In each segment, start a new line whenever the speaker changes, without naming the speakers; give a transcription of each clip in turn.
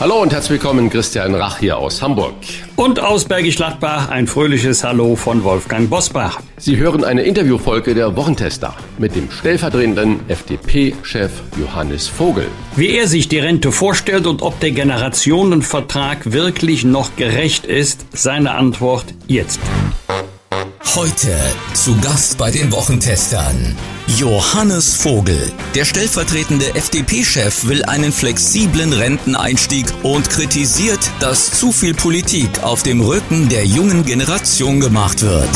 Hallo und herzlich willkommen, Christian Rach hier aus Hamburg.
Und aus Bergisch Gladbach ein fröhliches Hallo von Wolfgang Bosbach.
Sie hören eine Interviewfolge der Wochentester mit dem stellvertretenden FDP-Chef Johannes Vogel.
Wie er sich die Rente vorstellt und ob der Generationenvertrag wirklich noch gerecht ist, seine Antwort jetzt.
Heute zu Gast bei den Wochentestern Johannes Vogel. Der stellvertretende FDP-Chef will einen flexiblen Renteneinstieg und kritisiert, dass zu viel Politik auf dem Rücken der jungen Generation gemacht wird.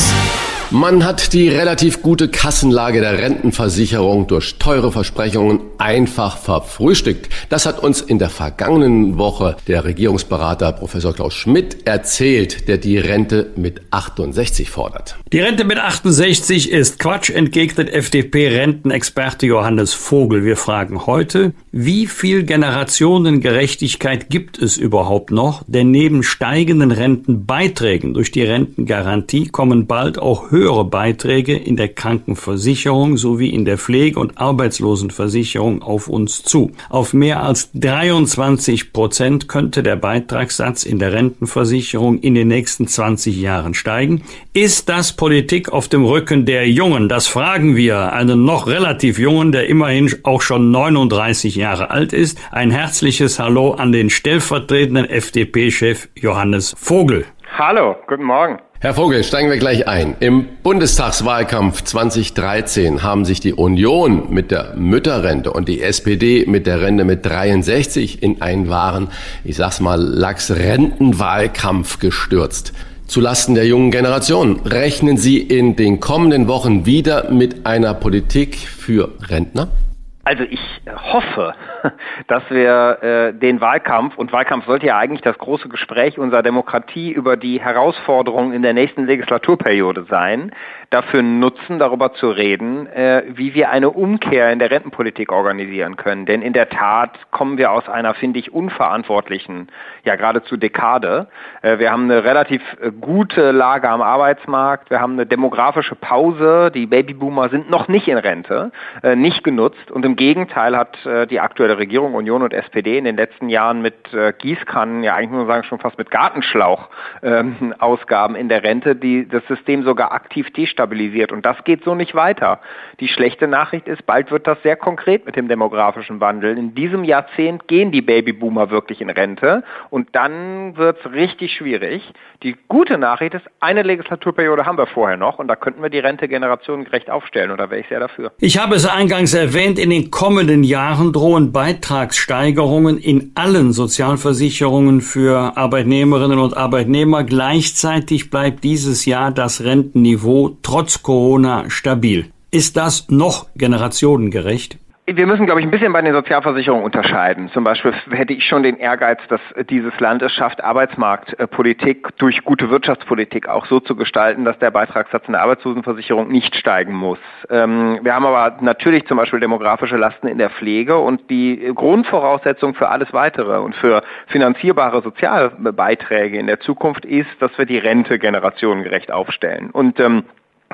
Man hat die relativ gute Kassenlage der Rentenversicherung durch teure Versprechungen einfach verfrühstückt. Das hat uns in der vergangenen Woche der Regierungsberater Professor Klaus Schmidt erzählt, der die Rente mit 68 fordert.
Die Rente mit 68 ist Quatsch, entgegnet FDP-Rentenexperte Johannes Vogel. Wir fragen heute, wie viel Generationengerechtigkeit gibt es überhaupt noch? Denn neben steigenden Rentenbeiträgen durch die Rentengarantie kommen bald auch höhere Beiträge in der Krankenversicherung sowie in der Pflege- und Arbeitslosenversicherung auf uns zu. Auf mehr als 23 Prozent könnte der Beitragssatz in der Rentenversicherung in den nächsten 20 Jahren steigen. Ist das Politik auf dem Rücken der Jungen? Das fragen wir einen noch relativ jungen, der immerhin auch schon 39 Jahre alt ist. Ein herzliches Hallo an den stellvertretenden FDP-Chef Johannes Vogel.
Hallo, guten Morgen.
Herr Vogel, steigen wir gleich ein. Im Bundestagswahlkampf 2013 haben sich die Union mit der Mütterrente und die SPD mit der Rente mit 63 in einen wahren, ich sag's mal, Lachs-Rentenwahlkampf gestürzt. Zulasten der jungen Generation rechnen Sie in den kommenden Wochen wieder mit einer Politik für Rentner?
Also ich hoffe, dass wir äh, den Wahlkampf, und Wahlkampf sollte ja eigentlich das große Gespräch unserer Demokratie über die Herausforderungen in der nächsten Legislaturperiode sein, dafür nutzen, darüber zu reden, äh, wie wir eine Umkehr in der Rentenpolitik organisieren können. Denn in der Tat kommen wir aus einer, finde ich, unverantwortlichen, ja geradezu Dekade. Äh, wir haben eine relativ äh, gute Lage am Arbeitsmarkt, wir haben eine demografische Pause, die Babyboomer sind noch nicht in Rente, äh, nicht genutzt und im Gegenteil hat äh, die aktuelle Regierung Union und SPD in den letzten Jahren mit äh, Gießkannen, ja eigentlich nur sagen schon fast mit Gartenschlauch ähm, Ausgaben in der Rente, die das System sogar aktiv destabilisiert. Und das geht so nicht weiter. Die schlechte Nachricht ist, bald wird das sehr konkret mit dem demografischen Wandel. In diesem Jahrzehnt gehen die Babyboomer wirklich in Rente und dann wird es richtig schwierig. Die gute Nachricht ist, eine Legislaturperiode haben wir vorher noch und da könnten wir die Rente generationengerecht aufstellen und da wäre ich sehr dafür.
Ich habe es eingangs erwähnt, in den kommenden Jahren drohen Beitragssteigerungen in allen Sozialversicherungen für Arbeitnehmerinnen und Arbeitnehmer. Gleichzeitig bleibt dieses Jahr das Rentenniveau trotz Corona stabil. Ist das noch generationengerecht?
Wir müssen, glaube ich, ein bisschen bei den Sozialversicherungen unterscheiden. Zum Beispiel hätte ich schon den Ehrgeiz, dass dieses Land es schafft, Arbeitsmarktpolitik durch gute Wirtschaftspolitik auch so zu gestalten, dass der Beitragssatz in der Arbeitslosenversicherung nicht steigen muss. Ähm, wir haben aber natürlich zum Beispiel demografische Lasten in der Pflege und die Grundvoraussetzung für alles weitere und für finanzierbare Sozialbeiträge in der Zukunft ist, dass wir die Rente generationengerecht aufstellen. Und ähm,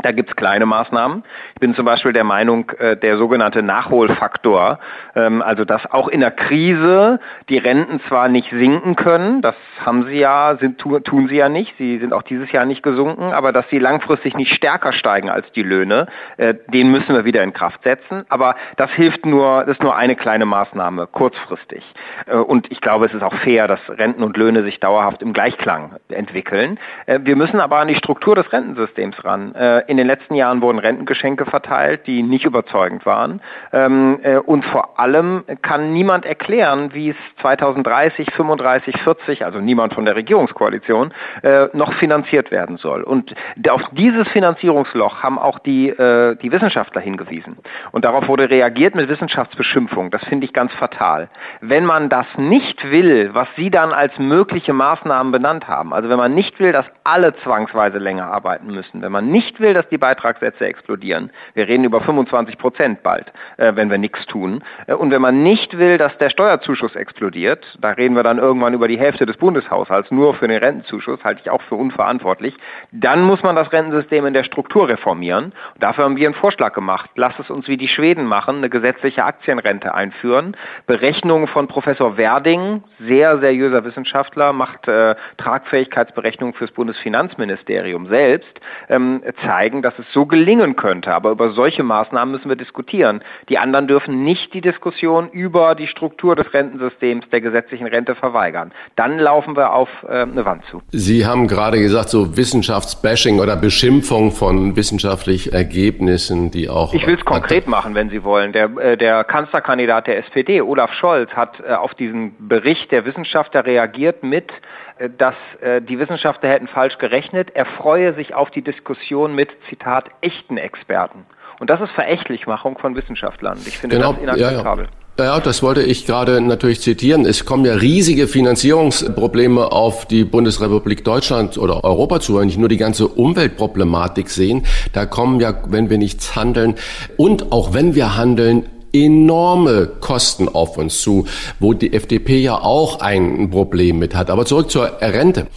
da gibt's kleine Maßnahmen. Ich bin zum Beispiel der Meinung, äh, der sogenannte Nachholfaktor, ähm, also dass auch in der Krise die Renten zwar nicht sinken können, das haben sie ja, sind, tun sie ja nicht, sie sind auch dieses Jahr nicht gesunken, aber dass sie langfristig nicht stärker steigen als die Löhne, äh, den müssen wir wieder in Kraft setzen. Aber das hilft nur, das ist nur eine kleine Maßnahme, kurzfristig. Äh, und ich glaube, es ist auch fair, dass Renten und Löhne sich dauerhaft im Gleichklang entwickeln. wir müssen aber an die Struktur des Rentensystems ran in den letzten Jahren wurden Rentengeschenke verteilt, die nicht überzeugend waren. Ähm, äh, und vor allem kann niemand erklären, wie es 2030, 35, 40, also niemand von der Regierungskoalition, äh, noch finanziert werden soll. Und auf dieses Finanzierungsloch haben auch die, äh, die Wissenschaftler hingewiesen. Und darauf wurde reagiert mit Wissenschaftsbeschimpfung. Das finde ich ganz fatal. Wenn man das nicht will, was Sie dann als mögliche Maßnahmen benannt haben, also wenn man nicht will, dass alle zwangsweise länger arbeiten müssen, wenn man nicht will, dass die Beitragssätze explodieren, wir reden über 25 Prozent bald, äh, wenn wir nichts tun, äh, und wenn man nicht will, dass der Steuerzuschuss explodiert, da reden wir dann irgendwann über die Hälfte des Bundeshaushalts nur für den Rentenzuschuss, halte ich auch für unverantwortlich, dann muss man das Rentensystem in der Struktur reformieren. Und dafür haben wir einen Vorschlag gemacht. Lass es uns wie die Schweden machen, eine gesetzliche Aktienrente einführen. Berechnungen von Professor Werding, sehr seriöser Wissenschaftler, macht äh, Tragfähigkeitsberechnungen fürs Bundesfinanzministerium selbst, ähm, zeigen, dass es so gelingen könnte. Aber über solche Maßnahmen müssen wir diskutieren. Die anderen dürfen nicht die Diskussion über die Struktur des Rentensystems der gesetzlichen Rente verweigern. Dann laufen wir auf äh, eine Wand zu.
Sie haben gerade gesagt, so Wissenschaftsbashing oder Beschimpfung von wissenschaftlichen Ergebnissen, die auch.
Ich will es konkret machen, wenn Sie wollen. Der, äh, der Kanzlerkandidat der SPD, Olaf Scholz, hat äh, auf diesen Bericht der Wissenschaftler reagiert mit, dass äh, die Wissenschaftler hätten falsch gerechnet. Er freue sich auf die Diskussion mit, Zitat, echten Experten. Und das ist Verächtlichmachung von Wissenschaftlern. Ich finde genau, das inakzeptabel.
Ja, ja. Ja, das wollte ich gerade natürlich zitieren. Es kommen ja riesige Finanzierungsprobleme auf die Bundesrepublik Deutschland oder Europa zu, wenn ich nur die ganze Umweltproblematik sehen. Da kommen ja, wenn wir nichts handeln und auch wenn wir handeln, enorme Kosten auf uns zu, wo die FDP ja auch ein Problem mit hat. Aber zurück zur Rente.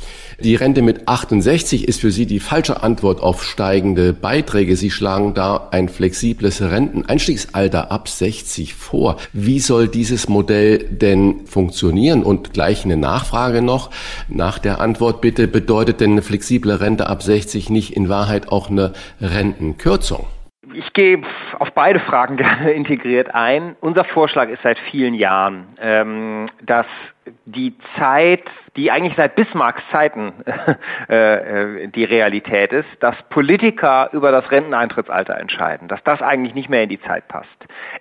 Die Rente mit 68 ist für Sie die falsche Antwort auf steigende Beiträge. Sie schlagen da ein flexibles Renteneinstiegsalter ab 60 vor. Wie soll dieses Modell denn funktionieren? Und gleich eine Nachfrage noch. Nach der Antwort bitte, bedeutet denn eine flexible Rente ab 60 nicht in Wahrheit auch eine Rentenkürzung?
Ich gehe auf beide Fragen gerne integriert ein. Unser Vorschlag ist seit vielen Jahren, ähm, dass die Zeit die eigentlich seit Bismarcks Zeiten äh, äh, die Realität ist, dass Politiker über das Renteneintrittsalter entscheiden, dass das eigentlich nicht mehr in die Zeit passt.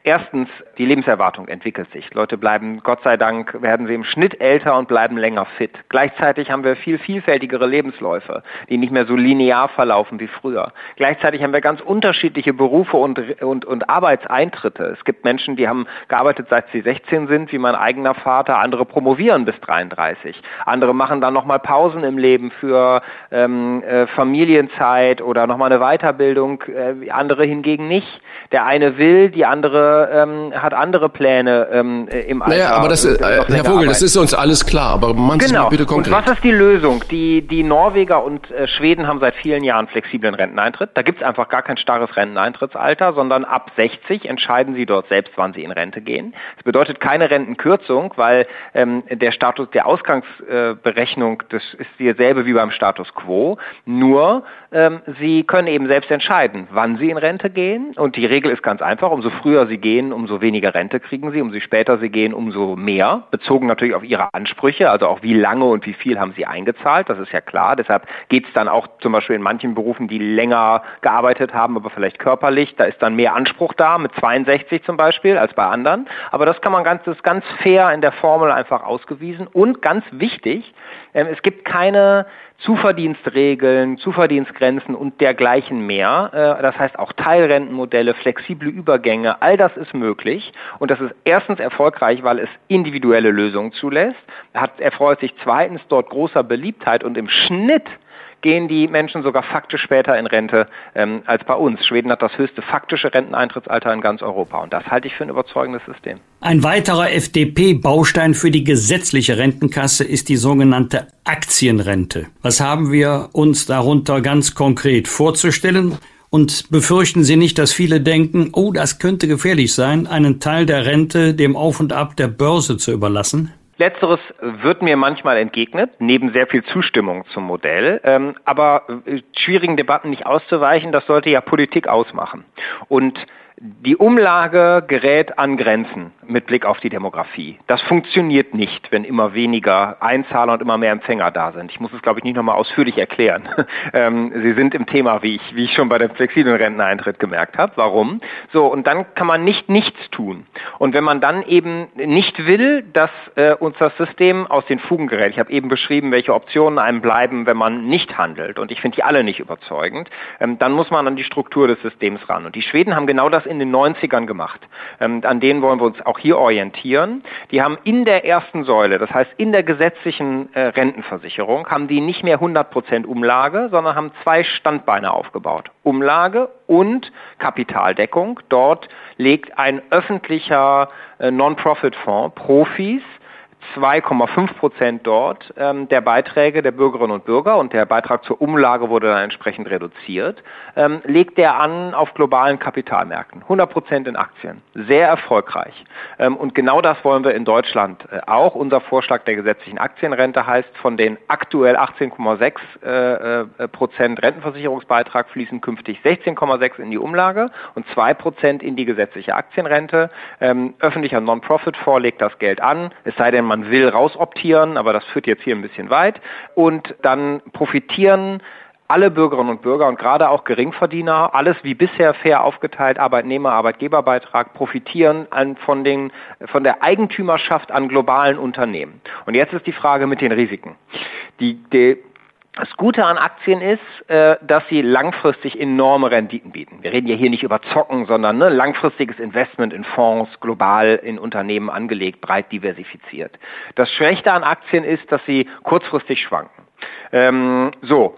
Erstens, die Lebenserwartung entwickelt sich. Leute bleiben, Gott sei Dank, werden sie im Schnitt älter und bleiben länger fit. Gleichzeitig haben wir viel vielfältigere Lebensläufe, die nicht mehr so linear verlaufen wie früher. Gleichzeitig haben wir ganz unterschiedliche Berufe und, und, und Arbeitseintritte. Es gibt Menschen, die haben gearbeitet, seit sie 16 sind, wie mein eigener Vater, andere promovieren bis 33. Andere machen dann nochmal Pausen im Leben für ähm, äh, Familienzeit oder nochmal eine Weiterbildung, äh, andere hingegen nicht. Der eine will, die andere ähm, hat andere Pläne ähm, äh, im Alter.
Naja, aber das, äh, Herr Vogel, das ist uns alles klar, aber man
genau.
bitte konkret.
Und was ist die Lösung? Die, die Norweger und äh, Schweden haben seit vielen Jahren flexiblen Renteneintritt. Da gibt es einfach gar kein starres Renteneintrittsalter, sondern ab 60 entscheiden sie dort selbst, wann sie in Rente gehen. Das bedeutet keine Rentenkürzung, weil ähm, der Status, der Ausgangs äh, Berechnung, das ist dieselbe wie beim Status quo, nur ähm, Sie können eben selbst entscheiden, wann Sie in Rente gehen. Und die Regel ist ganz einfach, umso früher Sie gehen, umso weniger Rente kriegen Sie, umso später Sie gehen, umso mehr, bezogen natürlich auf Ihre Ansprüche, also auch wie lange und wie viel haben Sie eingezahlt, das ist ja klar, deshalb geht es dann auch zum Beispiel in manchen Berufen, die länger gearbeitet haben, aber vielleicht körperlich, da ist dann mehr Anspruch da, mit 62 zum Beispiel, als bei anderen, aber das kann man ganz, das ist ganz fair in der Formel einfach ausgewiesen und ganz wichtig. Ähm, es gibt keine Zuverdienstregeln, Zuverdienstgrenzen und dergleichen mehr. Äh, das heißt auch Teilrentenmodelle, flexible Übergänge, all das ist möglich. Und das ist erstens erfolgreich, weil es individuelle Lösungen zulässt. Hat erfreut sich zweitens dort großer Beliebtheit und im Schnitt gehen die Menschen sogar faktisch später in Rente ähm, als bei uns. Schweden hat das höchste faktische Renteneintrittsalter in ganz Europa. Und das halte ich für ein überzeugendes System.
Ein weiterer FDP-Baustein für die gesetzliche Rentenkasse ist die sogenannte Aktienrente. Was haben wir uns darunter ganz konkret vorzustellen? Und befürchten Sie nicht, dass viele denken, oh, das könnte gefährlich sein, einen Teil der Rente dem Auf und Ab der Börse zu überlassen?
Letzteres wird mir manchmal entgegnet, neben sehr viel Zustimmung zum Modell. Ähm, aber äh, schwierigen Debatten nicht auszuweichen, das sollte ja Politik ausmachen. Und die Umlage gerät an Grenzen mit Blick auf die Demografie. Das funktioniert nicht, wenn immer weniger Einzahler und immer mehr Empfänger da sind. Ich muss es, glaube ich, nicht nochmal ausführlich erklären. Ähm, Sie sind im Thema, wie ich, wie ich schon bei dem flexiblen Renteneintritt gemerkt habe. Warum? So, und dann kann man nicht nichts tun. Und wenn man dann eben nicht will, dass äh, uns das System aus den Fugen gerät, ich habe eben beschrieben, welche Optionen einem bleiben, wenn man nicht handelt, und ich finde die alle nicht überzeugend, ähm, dann muss man an die Struktur des Systems ran. Und die Schweden haben genau das in den 90ern gemacht. Ähm, an denen wollen wir uns auch hier orientieren. Die haben in der ersten Säule, das heißt in der gesetzlichen äh, Rentenversicherung, haben die nicht mehr 100 Prozent Umlage, sondern haben zwei Standbeine aufgebaut. Umlage und Kapitaldeckung. Dort legt ein öffentlicher äh, Non-Profit-Fonds Profis 2,5 Prozent dort ähm, der Beiträge der Bürgerinnen und Bürger und der Beitrag zur Umlage wurde dann entsprechend reduziert, ähm, legt der an auf globalen Kapitalmärkten. 100 Prozent in Aktien. Sehr erfolgreich. Ähm, und genau das wollen wir in Deutschland äh, auch. Unser Vorschlag der gesetzlichen Aktienrente heißt, von den aktuell 18,6 äh, äh, Prozent Rentenversicherungsbeitrag fließen künftig 16,6 in die Umlage und 2 Prozent in die gesetzliche Aktienrente. Ähm, öffentlicher Non-Profit-Fonds legt das Geld an, es sei denn, man will rausoptieren, aber das führt jetzt hier ein bisschen weit. Und dann profitieren alle Bürgerinnen und Bürger und gerade auch Geringverdiener, alles wie bisher fair aufgeteilt, Arbeitnehmer, Arbeitgeberbeitrag, profitieren an, von, den, von der Eigentümerschaft an globalen Unternehmen. Und jetzt ist die Frage mit den Risiken. Die, die, das Gute an Aktien ist, äh, dass sie langfristig enorme Renditen bieten. Wir reden ja hier nicht über Zocken, sondern ne, langfristiges Investment in Fonds, global in Unternehmen angelegt, breit diversifiziert. Das Schlechte an Aktien ist, dass sie kurzfristig schwanken. Ähm, so,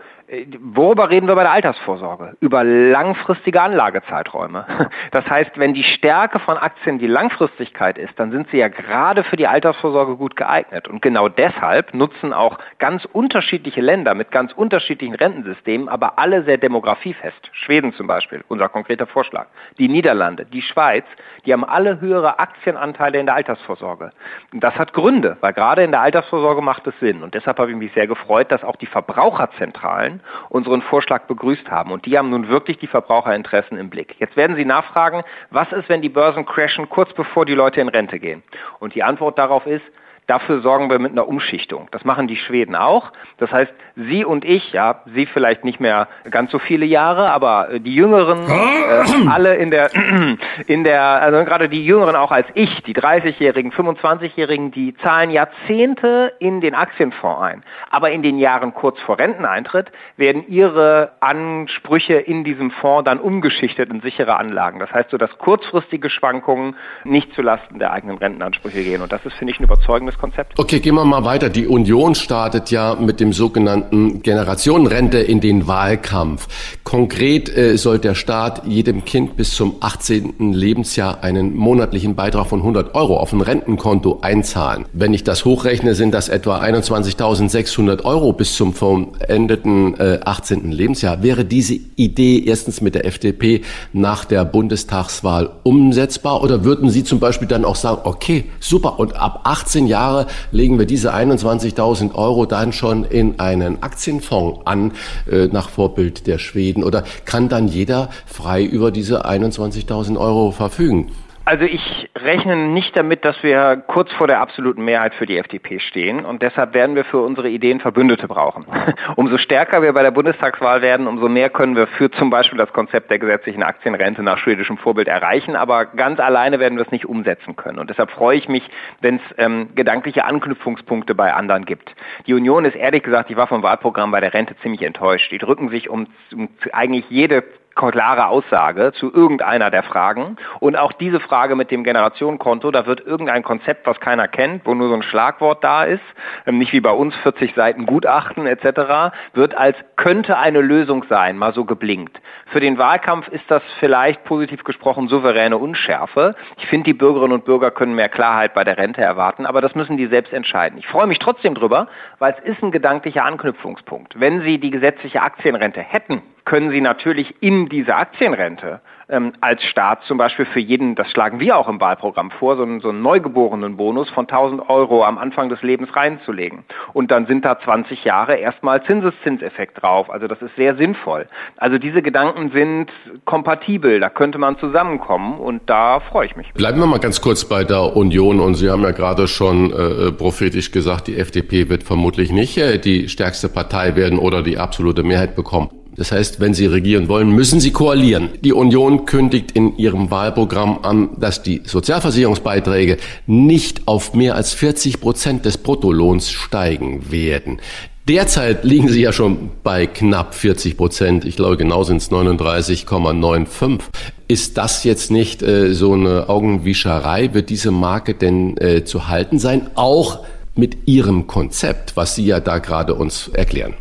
worüber reden wir bei der Altersvorsorge? Über langfristige Anlagezeiträume. Das heißt, wenn die Stärke von Aktien die Langfristigkeit ist, dann sind sie ja gerade für die Altersvorsorge gut geeignet. Und genau deshalb nutzen auch ganz unterschiedliche Länder mit ganz unterschiedlichen Rentensystemen, aber alle sehr demografiefest. Schweden zum Beispiel, unser konkreter Vorschlag. Die Niederlande, die Schweiz, die haben alle höhere Aktienanteile in der Altersvorsorge. Und das hat Gründe, weil gerade in der Altersvorsorge macht es Sinn. Und deshalb habe ich mich sehr gefreut, dass auch die Verbraucherzentralen unseren Vorschlag begrüßt haben. Und die haben nun wirklich die Verbraucherinteressen im Blick. Jetzt werden Sie nachfragen, was ist, wenn die Börsen crashen kurz bevor die Leute in Rente gehen? Und die Antwort darauf ist, Dafür sorgen wir mit einer Umschichtung. Das machen die Schweden auch. Das heißt, Sie und ich, ja, Sie vielleicht nicht mehr ganz so viele Jahre, aber äh, die Jüngeren, äh, alle in der, in der, also gerade die Jüngeren auch als ich, die 30-Jährigen, 25-Jährigen, die zahlen Jahrzehnte in den Aktienfonds ein. Aber in den Jahren kurz vor Renteneintritt werden ihre Ansprüche in diesem Fonds dann umgeschichtet in sichere Anlagen. Das heißt so, dass kurzfristige Schwankungen nicht zulasten der eigenen Rentenansprüche gehen. Und das ist, finde ich, ein überzeugendes das Konzept.
Okay, gehen wir mal weiter. Die Union startet ja mit dem sogenannten Generationenrente in den Wahlkampf. Konkret äh, soll der Staat jedem Kind bis zum 18. Lebensjahr einen monatlichen Beitrag von 100 Euro auf ein Rentenkonto einzahlen. Wenn ich das hochrechne, sind das etwa 21.600 Euro bis zum vollendeten äh, 18. Lebensjahr. Wäre diese Idee erstens mit der FDP nach der Bundestagswahl umsetzbar oder würden Sie zum Beispiel dann auch sagen, okay, super, und ab 18 Jahren Jahre legen wir diese 21.000 Euro dann schon in einen Aktienfonds an, äh, nach Vorbild der Schweden? Oder kann dann jeder frei über diese 21.000 Euro verfügen?
Also ich rechne nicht damit, dass wir kurz vor der absoluten Mehrheit für die FDP stehen und deshalb werden wir für unsere Ideen Verbündete brauchen. umso stärker wir bei der Bundestagswahl werden, umso mehr können wir für zum Beispiel das Konzept der gesetzlichen Aktienrente nach schwedischem Vorbild erreichen, aber ganz alleine werden wir es nicht umsetzen können. Und deshalb freue ich mich, wenn es ähm, gedankliche Anknüpfungspunkte bei anderen gibt. Die Union ist ehrlich gesagt, ich war vom Wahlprogramm bei der Rente ziemlich enttäuscht. Die drücken sich um, um eigentlich jede klare Aussage zu irgendeiner der Fragen. Und auch diese Frage mit dem Generationenkonto, da wird irgendein Konzept, was keiner kennt, wo nur so ein Schlagwort da ist, ähm, nicht wie bei uns 40 Seiten Gutachten etc., wird als könnte eine Lösung sein, mal so geblinkt. Für den Wahlkampf ist das vielleicht positiv gesprochen souveräne Unschärfe. Ich finde, die Bürgerinnen und Bürger können mehr Klarheit bei der Rente erwarten, aber das müssen die selbst entscheiden. Ich freue mich trotzdem drüber, weil es ist ein gedanklicher Anknüpfungspunkt. Wenn Sie die gesetzliche Aktienrente hätten, können Sie natürlich in diese Aktienrente ähm, als Staat zum Beispiel für jeden, das schlagen wir auch im Wahlprogramm vor, so einen, so einen Neugeborenenbonus von 1000 Euro am Anfang des Lebens reinzulegen. Und dann sind da 20 Jahre erstmal Zinseszinseffekt drauf. Also das ist sehr sinnvoll. Also diese Gedanken sind kompatibel, da könnte man zusammenkommen und da freue ich mich.
Bleiben wir mal ganz kurz bei der Union und Sie haben ja gerade schon äh, prophetisch gesagt, die FDP wird vermutlich nicht äh, die stärkste Partei werden oder die absolute Mehrheit bekommen. Das heißt, wenn Sie regieren wollen, müssen Sie koalieren. Die Union kündigt in ihrem Wahlprogramm an, dass die Sozialversicherungsbeiträge nicht auf mehr als 40 Prozent des Bruttolohns steigen werden. Derzeit liegen sie ja schon bei knapp 40 Prozent. Ich glaube, genau sind es 39,95. Ist das jetzt nicht äh, so eine Augenwischerei? Wird diese Marke denn äh, zu halten sein? Auch mit Ihrem Konzept, was Sie ja da gerade uns erklären.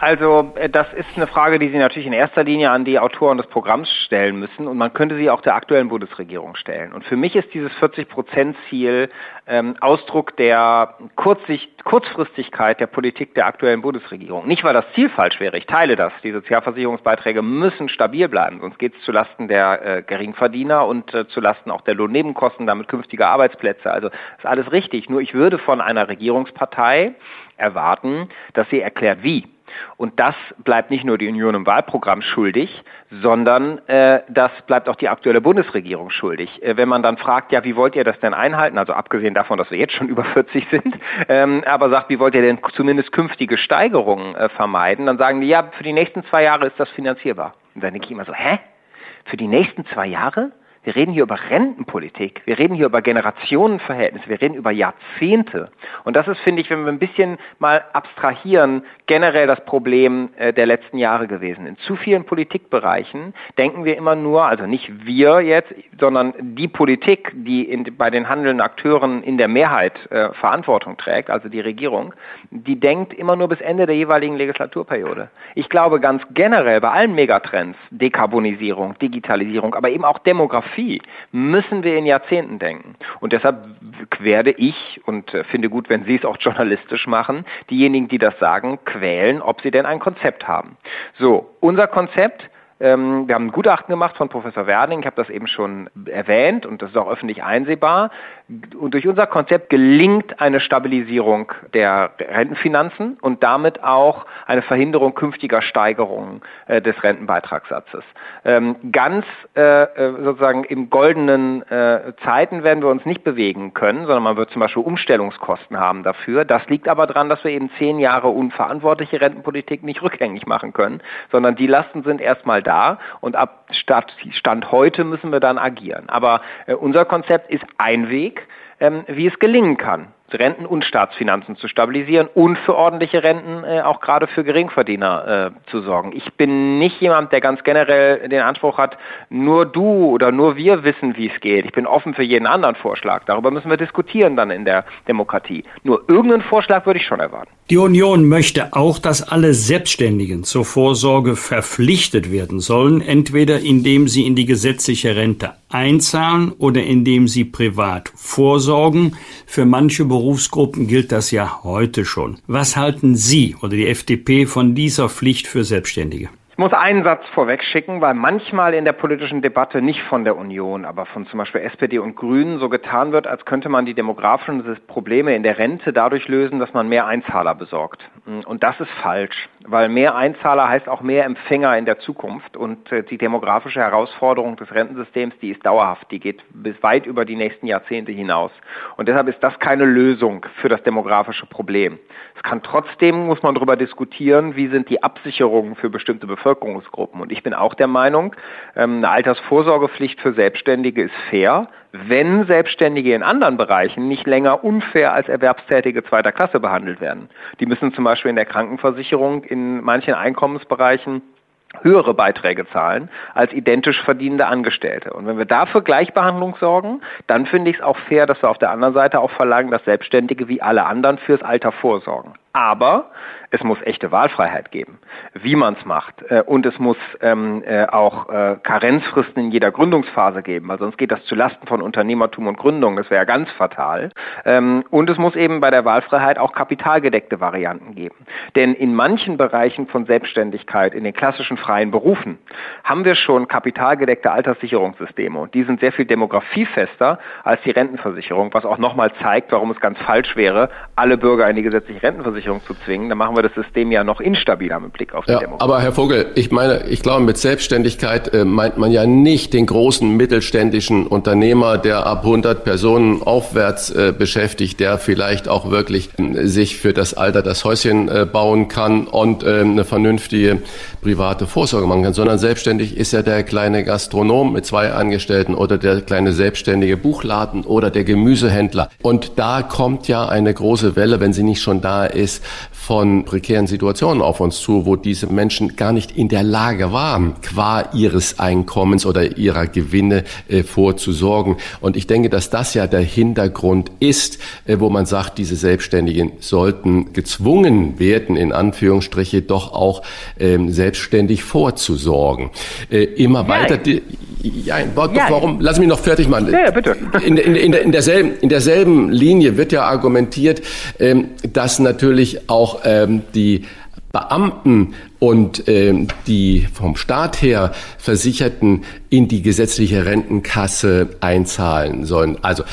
Also äh, das ist eine Frage, die Sie natürlich in erster Linie an die Autoren des Programms stellen müssen und man könnte sie auch der aktuellen Bundesregierung stellen. Und für mich ist dieses 40-Prozent-Ziel ähm, Ausdruck der Kurzsicht, Kurzfristigkeit der Politik der aktuellen Bundesregierung. Nicht, weil das Ziel falsch wäre, ich teile das. Die Sozialversicherungsbeiträge müssen stabil bleiben, sonst geht es zulasten der äh, Geringverdiener und äh, zulasten auch der Lohnnebenkosten, damit künftige Arbeitsplätze. Also ist alles richtig. Nur ich würde von einer Regierungspartei erwarten, dass sie erklärt, wie. Und das bleibt nicht nur die Union im Wahlprogramm schuldig, sondern äh, das bleibt auch die aktuelle Bundesregierung schuldig. Äh, wenn man dann fragt, ja, wie wollt ihr das denn einhalten? Also abgesehen davon, dass wir jetzt schon über 40 sind, ähm, aber sagt, wie wollt ihr denn zumindest künftige Steigerungen äh, vermeiden? Dann sagen die, ja, für die nächsten zwei Jahre ist das finanzierbar. Und dann denke ich immer so, hä? Für die nächsten zwei Jahre? Wir reden hier über Rentenpolitik, wir reden hier über Generationenverhältnisse, wir reden über Jahrzehnte. Und das ist, finde ich, wenn wir ein bisschen mal abstrahieren, generell das Problem äh, der letzten Jahre gewesen. In zu vielen Politikbereichen denken wir immer nur, also nicht wir jetzt, sondern die Politik, die in, bei den handelnden Akteuren in der Mehrheit äh, Verantwortung trägt, also die Regierung, die denkt immer nur bis Ende der jeweiligen Legislaturperiode. Ich glaube ganz generell bei allen Megatrends, Dekarbonisierung, Digitalisierung, aber eben auch Demografie, Demografie müssen wir in Jahrzehnten denken. Und deshalb werde ich, und äh, finde gut, wenn Sie es auch journalistisch machen, diejenigen, die das sagen, quälen, ob sie denn ein Konzept haben. So, unser Konzept ähm, wir haben ein Gutachten gemacht von Professor Werding, ich habe das eben schon erwähnt und das ist auch öffentlich einsehbar. Und durch unser Konzept gelingt eine Stabilisierung der Rentenfinanzen und damit auch eine Verhinderung künftiger Steigerungen äh, des Rentenbeitragssatzes. Ähm, ganz äh, äh, sozusagen im goldenen äh, Zeiten werden wir uns nicht bewegen können, sondern man wird zum Beispiel Umstellungskosten haben dafür. Das liegt aber daran, dass wir eben zehn Jahre unverantwortliche Rentenpolitik nicht rückgängig machen können, sondern die Lasten sind erstmal da und ab Stand heute müssen wir dann agieren. Aber äh, unser Konzept ist ein Weg, ähm, wie es gelingen kann. Renten und Staatsfinanzen zu stabilisieren und für ordentliche Renten äh, auch gerade für Geringverdiener äh, zu sorgen. Ich bin nicht jemand, der ganz generell den Anspruch hat, nur du oder nur wir wissen, wie es geht. Ich bin offen für jeden anderen Vorschlag. Darüber müssen wir diskutieren dann in der Demokratie. Nur irgendeinen Vorschlag würde ich schon erwarten.
Die Union möchte auch, dass alle Selbstständigen zur Vorsorge verpflichtet werden sollen, entweder indem sie in die gesetzliche Rente einzahlen oder indem sie privat vorsorgen. Für manche Berufsgruppen gilt das ja heute schon. Was halten Sie oder die FDP von dieser Pflicht für Selbstständige?
Ich muss einen Satz vorweg schicken, weil manchmal in der politischen Debatte nicht von der Union, aber von zum Beispiel SPD und Grünen so getan wird, als könnte man die demografischen Probleme in der Rente dadurch lösen, dass man mehr Einzahler besorgt. Und das ist falsch, weil mehr Einzahler heißt auch mehr Empfänger in der Zukunft und äh, die demografische Herausforderung des Rentensystems, die ist dauerhaft, die geht bis weit über die nächsten Jahrzehnte hinaus. Und deshalb ist das keine Lösung für das demografische Problem. Es kann trotzdem, muss man darüber diskutieren, wie sind die Absicherungen für bestimmte Bevölkerungsgruppen. Und ich bin auch der Meinung, ähm, eine Altersvorsorgepflicht für Selbstständige ist fair, wenn Selbstständige in anderen Bereichen nicht länger unfair als Erwerbstätige zweiter Klasse behandelt werden. Die müssen zum Beispiel in der Krankenversicherung in manchen Einkommensbereichen höhere Beiträge zahlen als identisch verdienende Angestellte. Und wenn wir dafür Gleichbehandlung sorgen, dann finde ich es auch fair, dass wir auf der anderen Seite auch verlangen, dass Selbstständige wie alle anderen fürs Alter vorsorgen. Aber es muss echte Wahlfreiheit geben, wie man es macht. Äh, und es muss ähm, äh, auch äh, Karenzfristen in jeder Gründungsphase geben, weil sonst geht das zulasten von Unternehmertum und Gründung. Das wäre ganz fatal. Ähm, und es muss eben bei der Wahlfreiheit auch kapitalgedeckte Varianten geben. Denn in manchen Bereichen von Selbstständigkeit, in den klassischen freien Berufen, haben wir schon kapitalgedeckte Alterssicherungssysteme. Und die sind sehr viel demografiefester als die Rentenversicherung, was auch nochmal zeigt, warum es ganz falsch wäre, alle Bürger in die gesetzliche Rentenversicherung zu zwingen. Dann machen wir das System ja noch instabiler mit Blick auf die
ja, Demokratie. Aber Herr Vogel, ich meine, ich glaube, mit Selbstständigkeit äh, meint man ja nicht den großen mittelständischen Unternehmer, der ab 100 Personen aufwärts äh, beschäftigt, der vielleicht auch wirklich äh, sich für das Alter das Häuschen äh, bauen kann und äh, eine vernünftige private Vorsorge machen kann, sondern selbstständig ist ja der kleine Gastronom mit zwei Angestellten oder der kleine selbstständige Buchladen oder der Gemüsehändler. Und da kommt ja eine große Welle, wenn sie nicht schon da ist, von prekären Situationen auf uns zu, wo diese Menschen gar nicht in der Lage waren, qua ihres Einkommens oder ihrer Gewinne äh, vorzusorgen. Und ich denke, dass das ja der Hintergrund ist, äh, wo man sagt, diese Selbstständigen sollten gezwungen werden, in Anführungsstriche doch auch ähm, selbstständig vorzusorgen. Äh, immer ja, weiter. Die, ja, ja, warum? Lass mich noch fertig machen. Ja, bitte. In, in, in, in, derselben, in derselben Linie wird ja argumentiert, ähm, dass natürlich auch ähm, die Beamten und ähm, die vom Staat her Versicherten in die gesetzliche Rentenkasse einzahlen sollen. Also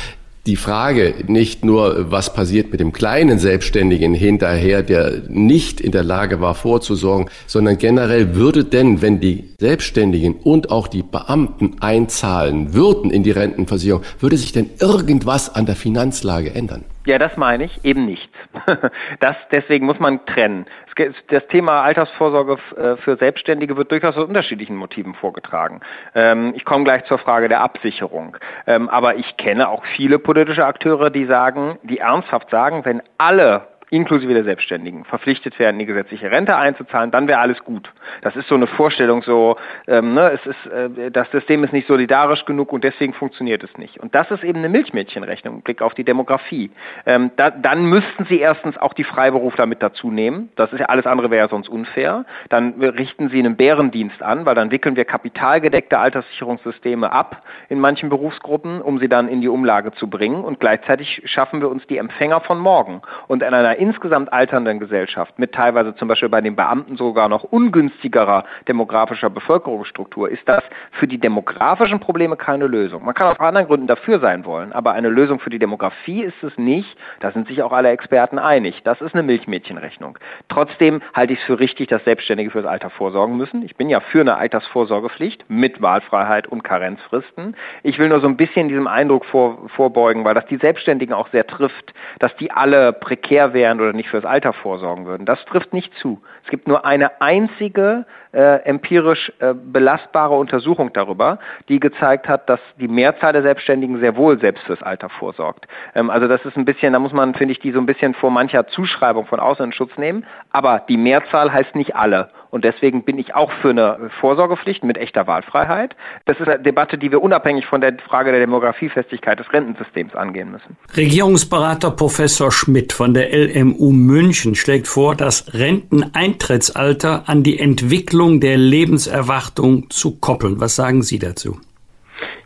die Frage nicht nur, was passiert mit dem kleinen Selbstständigen hinterher, der nicht in der Lage war vorzusorgen, sondern generell würde denn, wenn die Selbstständigen und auch die Beamten einzahlen würden in die Rentenversicherung, würde sich denn irgendwas an der Finanzlage ändern?
Ja, das meine ich, eben nicht. Das, deswegen muss man trennen. Das Thema Altersvorsorge äh, für Selbstständige wird durchaus aus unterschiedlichen Motiven vorgetragen. Ähm, ich komme gleich zur Frage der Absicherung. Ähm, aber ich kenne auch viele politische Akteure, die sagen, die ernsthaft sagen, wenn alle inklusive der Selbstständigen, verpflichtet werden, die gesetzliche Rente einzuzahlen, dann wäre alles gut. Das ist so eine Vorstellung, so ähm, ne, es ist, äh, das System ist nicht solidarisch genug und deswegen funktioniert es nicht. Und das ist eben eine Milchmädchenrechnung im Blick auf die Demografie. Ähm, da, dann müssten Sie erstens auch die Freiberufler mit dazu nehmen. Das ist ja alles andere wäre ja sonst unfair. Dann richten Sie einen Bärendienst an, weil dann wickeln wir kapitalgedeckte Alterssicherungssysteme ab in manchen Berufsgruppen, um sie dann in die Umlage zu bringen. Und gleichzeitig schaffen wir uns die Empfänger von morgen. Und in einer insgesamt alternden Gesellschaft mit teilweise zum Beispiel bei den Beamten sogar noch ungünstigerer demografischer Bevölkerungsstruktur ist das für die demografischen Probleme keine Lösung. Man kann aus anderen Gründen dafür sein wollen, aber eine Lösung für die Demografie ist es nicht. Da sind sich auch alle Experten einig. Das ist eine Milchmädchenrechnung. Trotzdem halte ich es für richtig, dass Selbstständige fürs Alter vorsorgen müssen. Ich bin ja für eine Altersvorsorgepflicht mit Wahlfreiheit und Karenzfristen. Ich will nur so ein bisschen diesem Eindruck vor, vorbeugen, weil das die Selbstständigen auch sehr trifft, dass die alle prekär wären wären oder nicht fürs Alter vorsorgen würden. Das trifft nicht zu. Es gibt nur eine einzige äh, empirisch äh, belastbare Untersuchung darüber, die gezeigt hat, dass die Mehrzahl der Selbstständigen sehr wohl selbst fürs Alter vorsorgt. Ähm, also das ist ein bisschen, da muss man, finde ich, die so ein bisschen vor mancher Zuschreibung von außen in Schutz nehmen. Aber die Mehrzahl heißt nicht alle. Und deswegen bin ich auch für eine Vorsorgepflicht mit echter Wahlfreiheit. Das ist eine Debatte, die wir unabhängig von der Frage der Demografiefestigkeit des Rentensystems angehen müssen.
Regierungsberater Professor Schmidt von der LMU München schlägt vor, das Renteneintrittsalter an die Entwicklung der Lebenserwartung zu koppeln. Was sagen Sie dazu?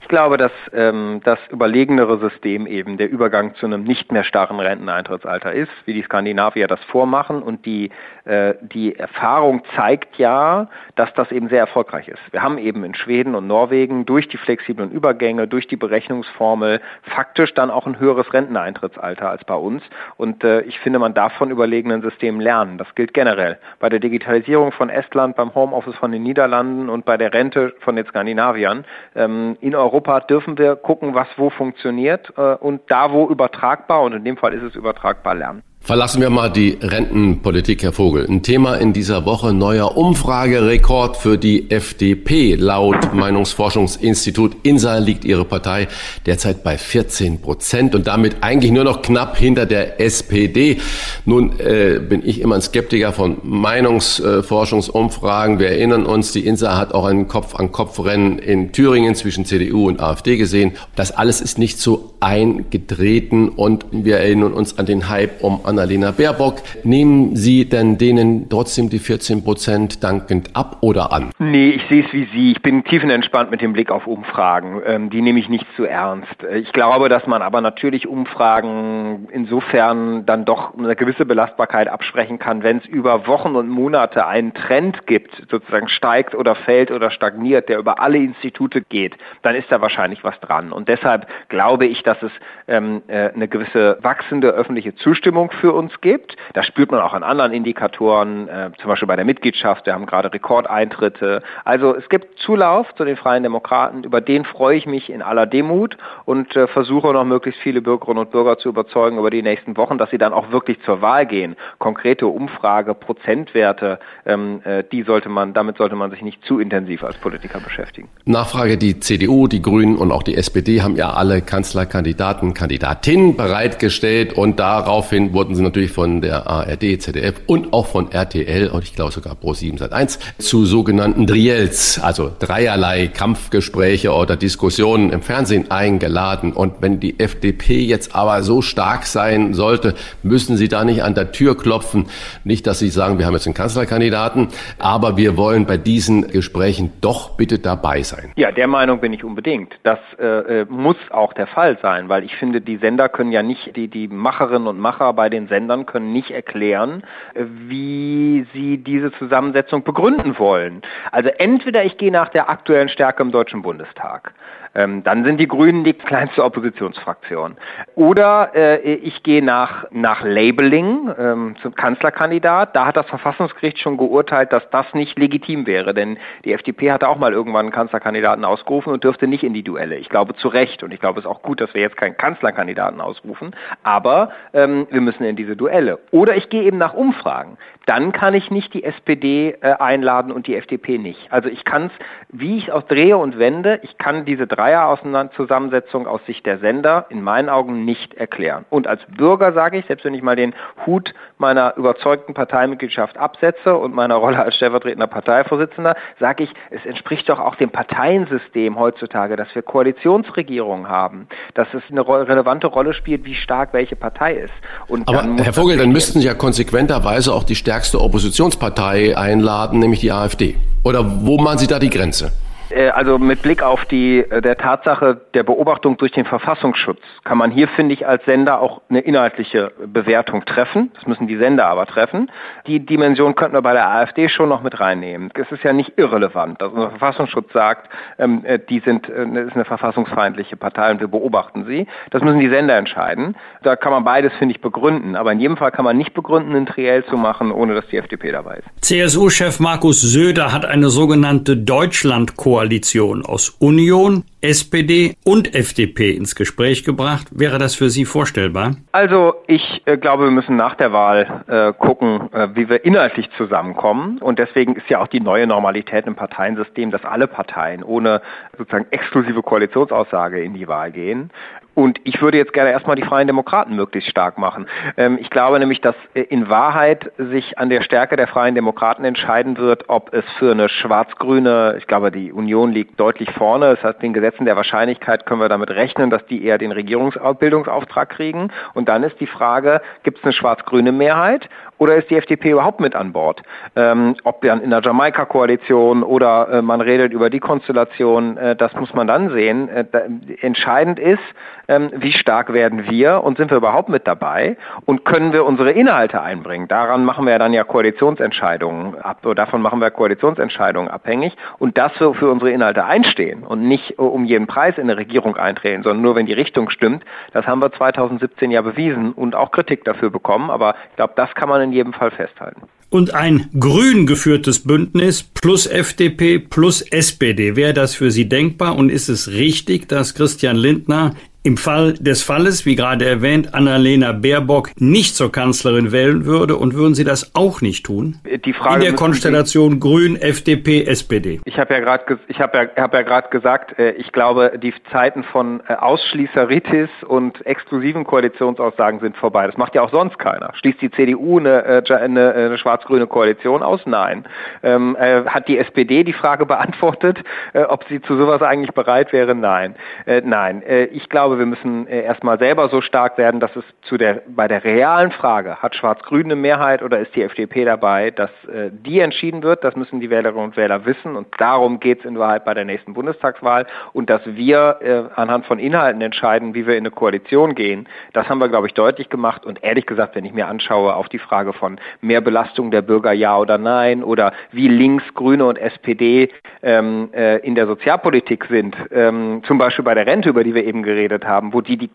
Glaube, dass ähm, das überlegenere System eben der Übergang zu einem nicht mehr starren Renteneintrittsalter ist, wie die Skandinavier das vormachen. Und die, äh, die Erfahrung zeigt ja, dass das eben sehr erfolgreich ist. Wir haben eben in Schweden und Norwegen durch die flexiblen Übergänge, durch die Berechnungsformel faktisch dann auch ein höheres Renteneintrittsalter als bei uns. Und äh, ich finde, man darf von überlegenen Systemen lernen. Das gilt generell. Bei der Digitalisierung von Estland, beim Homeoffice von den Niederlanden und bei der Rente von den Skandinaviern. Ähm, in Europa Europa dürfen wir gucken, was wo funktioniert äh, und da, wo übertragbar, und in dem Fall ist es übertragbar, lernen.
Verlassen wir mal die Rentenpolitik, Herr Vogel. Ein Thema in dieser Woche neuer Umfragerekord für die FDP. Laut Meinungsforschungsinstitut INSA liegt ihre Partei derzeit bei 14 Prozent und damit eigentlich nur noch knapp hinter der SPD. Nun äh, bin ich immer ein Skeptiker von Meinungsforschungsumfragen. Wir erinnern uns, die INSA hat auch ein Kopf-an-Kopf-Rennen in Thüringen zwischen CDU und AfD gesehen. Das alles ist nicht so eingetreten und wir erinnern uns an den Hype um Annalena Baerbock. Nehmen Sie denn denen trotzdem die 14 Prozent dankend ab oder an?
Nee, ich sehe es wie Sie. Ich bin tiefenentspannt mit dem Blick auf Umfragen. Ähm, die nehme ich nicht zu ernst. Ich glaube, dass man aber natürlich Umfragen insofern dann doch eine gewisse Belastbarkeit absprechen kann, wenn es über Wochen und Monate einen Trend gibt, sozusagen steigt oder fällt oder stagniert, der über alle Institute geht, dann ist da wahrscheinlich was dran. Und deshalb glaube ich, dass es ähm, äh, eine gewisse wachsende öffentliche Zustimmung für uns gibt. Das spürt man auch an anderen Indikatoren, äh, zum Beispiel bei der Mitgliedschaft. Wir haben gerade Rekordeintritte. Also es gibt Zulauf zu den Freien Demokraten. Über den freue ich mich in aller Demut und äh, versuche noch möglichst viele Bürgerinnen und Bürger zu überzeugen über die nächsten Wochen, dass sie dann auch wirklich zur Wahl gehen. Konkrete Umfrage, Prozentwerte, ähm, äh, die sollte man, damit sollte man sich nicht zu intensiv als Politiker beschäftigen.
Nachfrage, die CDU, die Grünen und auch die SPD haben ja alle Kanzlerkandidaten, Kandidatinnen bereitgestellt und daraufhin wurden sie natürlich von der ARD, ZDF und auch von RTL und ich glaube sogar Pro7 seit 1 zu sogenannten Driels, also dreierlei Kampfgespräche oder Diskussionen im Fernsehen eingeladen. Und wenn die FDP jetzt aber so stark sein sollte, müssen sie da nicht an der Tür klopfen. Nicht, dass sie sagen, wir haben jetzt einen Kanzlerkandidaten, aber wir wollen bei diesen Gesprächen doch bitte dabei sein.
Ja, der Meinung bin ich unbedingt. Das äh, äh muss auch der Fall sein, weil ich finde, die Sender können ja nicht, die, die Macherinnen und Macher bei den Sendern können nicht erklären, äh, wie sie diese Zusammensetzung begründen wollen. Also entweder ich gehe nach der aktuellen Stärke im Deutschen Bundestag. Ähm, dann sind die Grünen die kleinste Oppositionsfraktion. Oder äh, ich gehe nach, nach Labeling ähm, zum Kanzlerkandidat. Da hat das Verfassungsgericht schon geurteilt, dass das nicht legitim wäre. Denn die FDP hatte auch mal irgendwann einen Kanzlerkandidaten ausgerufen und dürfte nicht in die Duelle. Ich glaube zu Recht. Und ich glaube, es ist auch gut, dass wir jetzt keinen Kanzlerkandidaten ausrufen. Aber ähm, wir müssen in diese Duelle. Oder ich gehe eben nach Umfragen dann kann ich nicht die SPD äh, einladen und die FDP nicht. Also ich kann es, wie ich es auch drehe und wende, ich kann diese Dreier-Zusammensetzung aus Sicht der Sender in meinen Augen nicht erklären. Und als Bürger sage ich, selbst wenn ich mal den Hut meiner überzeugten Parteimitgliedschaft absetze und meiner Rolle als stellvertretender Parteivorsitzender, sage ich, es entspricht doch auch dem Parteiensystem heutzutage, dass wir Koalitionsregierungen haben, dass es eine relevante Rolle spielt, wie stark welche Partei ist.
Und Aber Herr Vogel, dann müssten Sie ja konsequenterweise auch die stärkste Oppositionspartei einladen, nämlich die AfD? Oder wo machen Sie da die Grenze?
Äh, also mit Blick auf die äh, der Tatsache der Beobachtung durch den Verfassungsschutz kann man hier, finde ich, als Sender auch eine inhaltliche Bewertung treffen. Das müssen die Sender aber treffen. Die Dimension könnten wir bei der AfD schon noch mit reinnehmen. Es ist ja nicht irrelevant. Also der Verfassungsschutz sagt, ähm, äh, die sind ist eine verfassungsfeindliche Partei und wir beobachten sie. Das müssen die Sender entscheiden. Da kann man beides, finde ich, begründen. Aber in jedem Fall kann man nicht begründen, einen Triell zu machen, ohne dass die FDP dabei ist.
CSU-Chef Markus Söder hat eine sogenannte Deutschlandkoalition Koalition aus Union, SPD und FDP ins Gespräch gebracht. Wäre das für Sie vorstellbar?
Also ich äh, glaube, wir müssen nach der Wahl äh, gucken, äh, wie wir inhaltlich zusammenkommen. Und deswegen ist ja auch die neue Normalität im Parteiensystem, dass alle Parteien ohne sozusagen exklusive Koalitionsaussage in die Wahl gehen. Und ich würde jetzt gerne erstmal die Freien Demokraten möglichst stark machen. Ähm, ich glaube nämlich, dass äh, in Wahrheit sich an der Stärke der Freien Demokraten entscheiden wird, ob es für eine schwarz-grüne, ich glaube, die Union liegt deutlich vorne. Das heißt, den Gesetzen der Wahrscheinlichkeit können wir damit rechnen, dass die eher den Regierungsbildungsauftrag kriegen. Und dann ist die Frage, gibt es eine schwarz-grüne Mehrheit oder ist die FDP überhaupt mit an Bord? Ähm, ob dann in der Jamaika-Koalition oder äh, man redet über die Konstellation, äh, das muss man dann sehen. Äh, da, entscheidend ist, ähm, wie stark werden wir und sind wir überhaupt mit dabei und können wir unsere Inhalte einbringen. Daran machen wir dann ja Koalitionsentscheidungen ab, davon machen wir Koalitionsentscheidungen abhängig und dass wir für unsere Inhalte einstehen und nicht äh, um jeden Preis in eine Regierung eintreten, sondern nur wenn die Richtung stimmt, das haben wir 2017 ja bewiesen und auch Kritik dafür bekommen, aber ich glaube, das kann man in jedem Fall festhalten
und ein grün geführtes Bündnis plus FDP plus SPD. Wäre das für Sie denkbar und ist es richtig, dass Christian Lindner im Fall des Falles, wie gerade erwähnt, Annalena Baerbock nicht zur Kanzlerin wählen würde und würden Sie das auch nicht tun?
Die Frage
In der Konstellation Sie, Grün, FDP, SPD.
Ich habe ja gerade ich habe ja, hab ja gerade gesagt, äh, ich glaube, die Zeiten von äh, Ausschließeritis und exklusiven Koalitionsaussagen sind vorbei. Das macht ja auch sonst keiner. Schließt die CDU eine, äh, eine, eine schwarz-grüne Koalition aus? Nein. Ähm, äh, hat die SPD die Frage beantwortet, äh, ob sie zu sowas eigentlich bereit wäre? Nein. Äh, nein. ich glaube, glaube, wir müssen äh, erstmal selber so stark werden, dass es zu der, bei der realen Frage, hat Schwarz-Grün eine Mehrheit oder ist die FDP dabei, dass äh, die entschieden wird, das müssen die Wählerinnen und Wähler wissen und darum geht es in Wahrheit bei der nächsten Bundestagswahl. Und dass wir äh, anhand von Inhalten entscheiden, wie wir in eine Koalition gehen, das haben wir, glaube ich, deutlich gemacht. Und ehrlich gesagt, wenn ich mir anschaue auf die Frage von mehr Belastung der Bürger, ja oder nein, oder wie links, Grüne und SPD ähm, äh, in der Sozialpolitik sind, ähm, zum Beispiel bei der Rente, über die wir eben geredet haben, wo die die,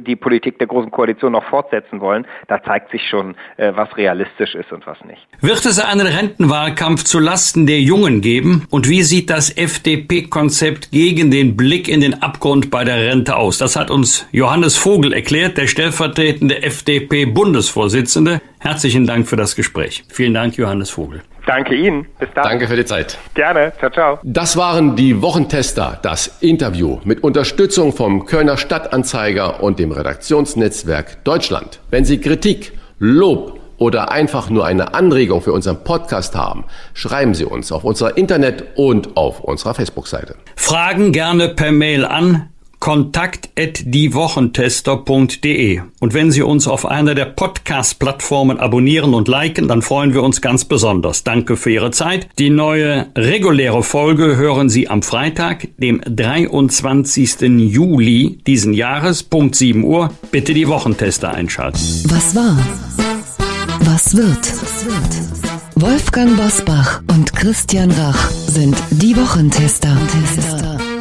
die Politik der Großen Koalition noch fortsetzen wollen, da zeigt sich schon, äh, was realistisch ist und was nicht.
Wird es einen Rentenwahlkampf zu Lasten der Jungen geben? Und wie sieht das FDP-Konzept gegen den Blick in den Abgrund bei der Rente aus? Das hat uns Johannes Vogel erklärt, der stellvertretende FDP-Bundesvorsitzende. Herzlichen Dank für das Gespräch. Vielen Dank, Johannes Vogel.
Danke Ihnen.
Bis dann. Danke für die Zeit.
Gerne. Ciao, ciao.
Das waren die Wochentester, das Interview mit Unterstützung vom Kölner Stadtanzeiger und dem Redaktionsnetzwerk Deutschland. Wenn Sie Kritik, Lob oder einfach nur eine Anregung für unseren Podcast haben, schreiben Sie uns auf unserer Internet- und auf unserer Facebook-Seite.
Fragen gerne per Mail an kontakt@diewochentester.de. Und wenn Sie uns auf einer der Podcast-Plattformen abonnieren und liken, dann freuen wir uns ganz besonders. Danke für Ihre Zeit. Die neue reguläre Folge hören Sie am Freitag, dem 23. Juli diesen Jahres, Punkt 7 Uhr. Bitte die Wochentester einschalten.
Was war? Was wird? Wolfgang Bosbach und Christian Rach sind die Wochentester.